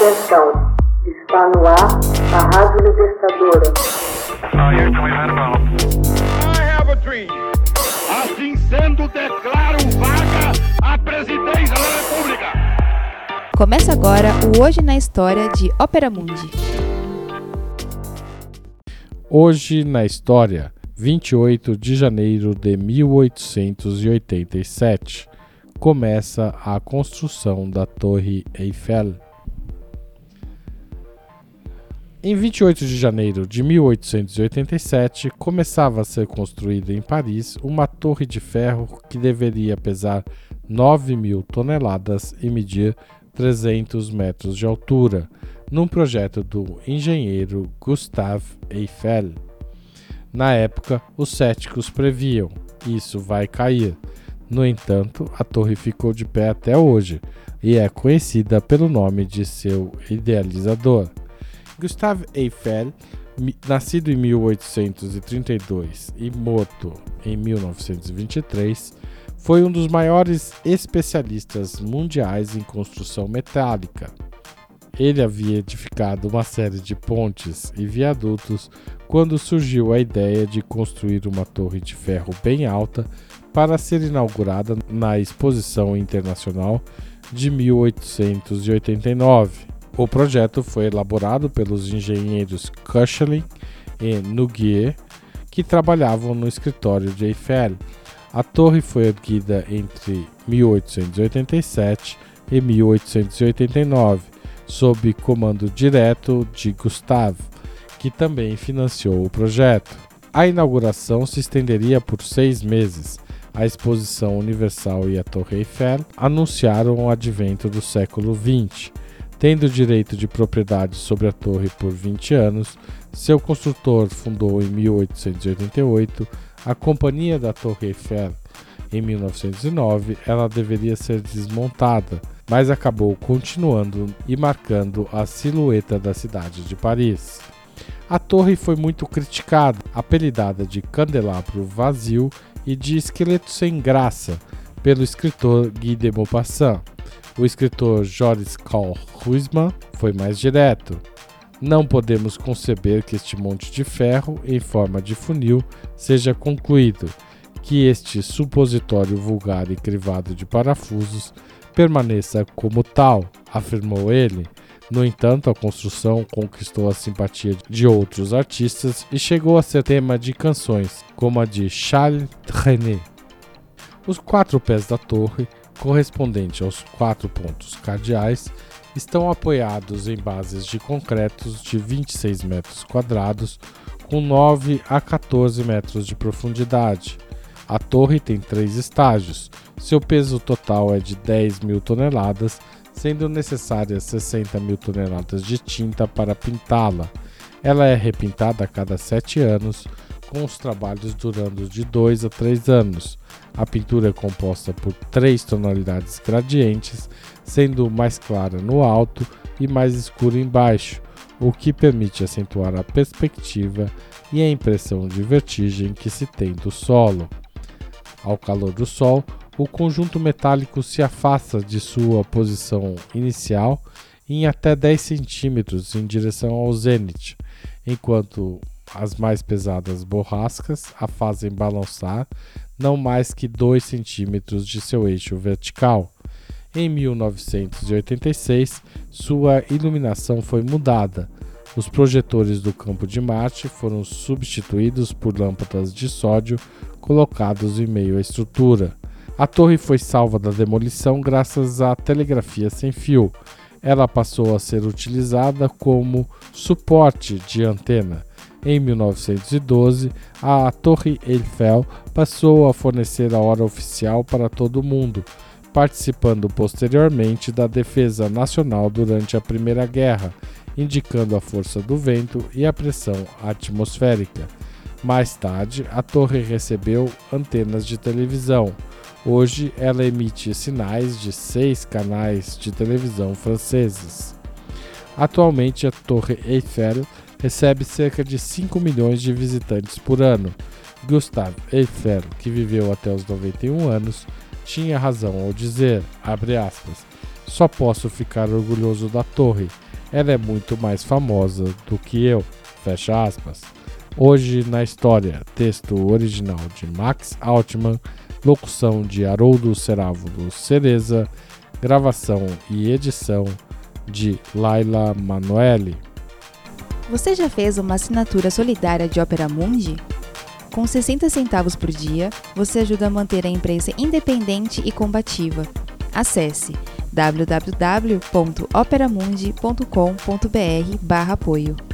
Atenção, está no ar a Rádio Libertadora. I have a dream. Assim sendo, declaro vaga a presidência da República. Começa agora o Hoje na História de Ópera Mundi. Hoje na história, 28 de janeiro de 1887, começa a construção da Torre Eiffel. Em 28 de janeiro de 1887, começava a ser construída em Paris uma torre de ferro que deveria pesar 9 mil toneladas e medir 300 metros de altura, num projeto do engenheiro Gustave Eiffel. Na época, os céticos previam: isso vai cair. No entanto, a torre ficou de pé até hoje e é conhecida pelo nome de seu idealizador. Gustave Eiffel, nascido em 1832 e morto em 1923, foi um dos maiores especialistas mundiais em construção metálica. Ele havia edificado uma série de pontes e viadutos quando surgiu a ideia de construir uma torre de ferro bem alta para ser inaugurada na Exposição Internacional de 1889. O projeto foi elaborado pelos engenheiros Cushling e Nuguier, que trabalhavam no escritório de Eiffel. A torre foi erguida entre 1887 e 1889, sob comando direto de Gustave, que também financiou o projeto. A inauguração se estenderia por seis meses. A Exposição Universal e a Torre Eiffel anunciaram o advento do século XX. Tendo direito de propriedade sobre a torre por 20 anos, seu construtor fundou em 1888 a Companhia da Torre Eiffel. Em 1909, ela deveria ser desmontada, mas acabou continuando e marcando a silhueta da cidade de Paris. A torre foi muito criticada, apelidada de candelabro vazio e de esqueleto sem graça pelo escritor Guy de Maupassant. O escritor Joris Karl Huysman foi mais direto. Não podemos conceber que este monte de ferro, em forma de funil, seja concluído, que este supositório vulgar e crivado de parafusos permaneça como tal, afirmou ele. No entanto, a construção conquistou a simpatia de outros artistas e chegou a ser tema de canções, como a de Charles Trenet. Os quatro pés da torre correspondente aos quatro pontos cardeais, estão apoiados em bases de concretos de 26 metros quadrados, com 9 a 14 metros de profundidade. A torre tem três estágios. Seu peso total é de 10 mil toneladas, sendo necessárias 60 mil toneladas de tinta para pintá-la. Ela é repintada a cada sete anos, com os trabalhos durando de 2 a 3 anos. A pintura é composta por três tonalidades gradientes, sendo mais clara no alto e mais escura embaixo, o que permite acentuar a perspectiva e a impressão de vertigem que se tem do solo. Ao calor do sol, o conjunto metálico se afasta de sua posição inicial em até 10 centímetros em direção ao zênite, enquanto as mais pesadas borrascas a fazem balançar não mais que 2 centímetros de seu eixo vertical. Em 1986, sua iluminação foi mudada. Os projetores do campo de Marte foram substituídos por lâmpadas de sódio colocados em meio à estrutura. A torre foi salva da demolição graças à telegrafia sem fio. Ela passou a ser utilizada como suporte de antena em 1912, a Torre Eiffel passou a fornecer a hora oficial para todo o mundo, participando posteriormente da defesa nacional durante a Primeira Guerra, indicando a força do vento e a pressão atmosférica. Mais tarde, a torre recebeu antenas de televisão. Hoje, ela emite sinais de seis canais de televisão franceses. Atualmente, a Torre Eiffel recebe cerca de 5 milhões de visitantes por ano. Gustave Eiffel, que viveu até os 91 anos, tinha razão ao dizer, aspas, Só posso ficar orgulhoso da torre. Ela é muito mais famosa do que eu. Fecha aspas. Hoje na história, texto original de Max Altman, locução de Haroldo Cerávulo Cereza, gravação e edição de Laila Manoeli. Você já fez uma assinatura solidária de Opera Mundi? Com 60 centavos por dia, você ajuda a manter a imprensa independente e combativa. Acesse www.operamundi.com.br/apoio.